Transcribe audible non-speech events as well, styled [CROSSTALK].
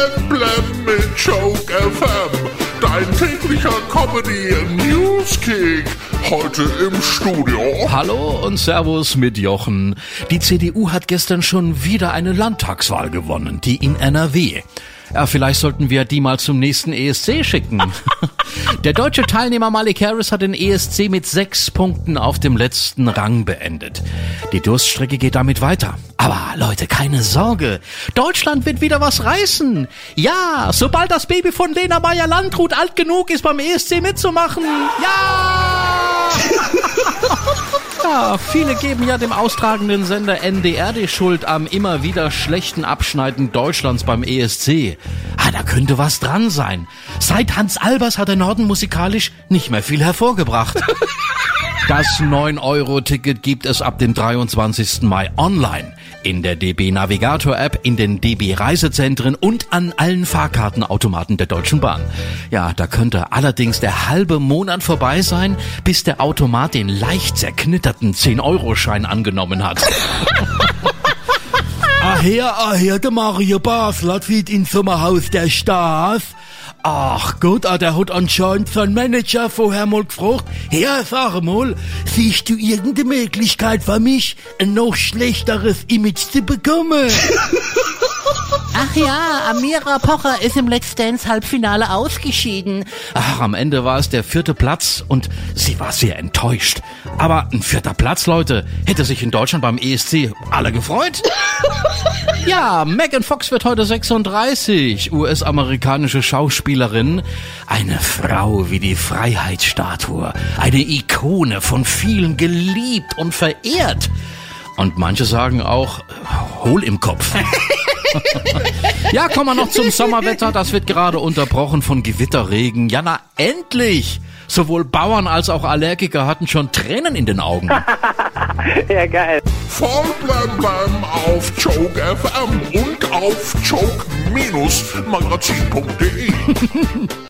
Blam Blam mit Joke FM. Dein täglicher Comedy Newskick. Heute im Studio. Hallo und Servus mit Jochen. Die CDU hat gestern schon wieder eine Landtagswahl gewonnen, die in NRW. Ja, vielleicht sollten wir die mal zum nächsten ESC schicken. [LAUGHS] Der deutsche Teilnehmer Malik Harris hat den ESC mit sechs Punkten auf dem letzten Rang beendet. Die Durststrecke geht damit weiter. Aber Leute, keine Sorge. Deutschland wird wieder was reißen. Ja, sobald das Baby von Lena Meyer-Landrut alt genug ist, beim ESC mitzumachen. Ja! [LAUGHS] Ja, viele geben ja dem austragenden Sender NDR die Schuld am immer wieder schlechten Abschneiden Deutschlands beim ESC. Ah, da könnte was dran sein. Seit Hans Albers hat der Norden musikalisch nicht mehr viel hervorgebracht. [LAUGHS] Das 9-Euro-Ticket gibt es ab dem 23. Mai online. In der DB Navigator App, in den DB Reisezentren und an allen Fahrkartenautomaten der Deutschen Bahn. Ja, da könnte allerdings der halbe Monat vorbei sein, bis der Automat den leicht zerknitterten 10-Euro-Schein angenommen hat. [LAUGHS] Her, her, der Mario Basler zieht ins Sommerhaus der Stars. Ach Gott, ah, der hat anscheinend sein Manager vorher mal gefragt, Herr, sag mal, siehst du irgendeine Möglichkeit für mich, ein noch schlechteres Image zu bekommen? [LAUGHS] Ach ja, Amira Pocher ist im Let's Dance Halbfinale ausgeschieden. Ach, am Ende war es der vierte Platz und sie war sehr enttäuscht. Aber ein vierter Platz, Leute, hätte sich in Deutschland beim ESC alle gefreut. [LAUGHS] Ja, Megan Fox wird heute 36, US-amerikanische Schauspielerin. Eine Frau wie die Freiheitsstatue, eine Ikone, von vielen geliebt und verehrt. Und manche sagen auch, hohl im Kopf. [LAUGHS] [LAUGHS] ja, kommen wir noch zum Sommerwetter. Das wird gerade unterbrochen von Gewitterregen. Ja, na endlich! Sowohl Bauern als auch Allergiker hatten schon Tränen in den Augen. [LAUGHS] Ja, geil. Voll Blam Blam auf Joke FM und auf joke-magazin.de. [LAUGHS]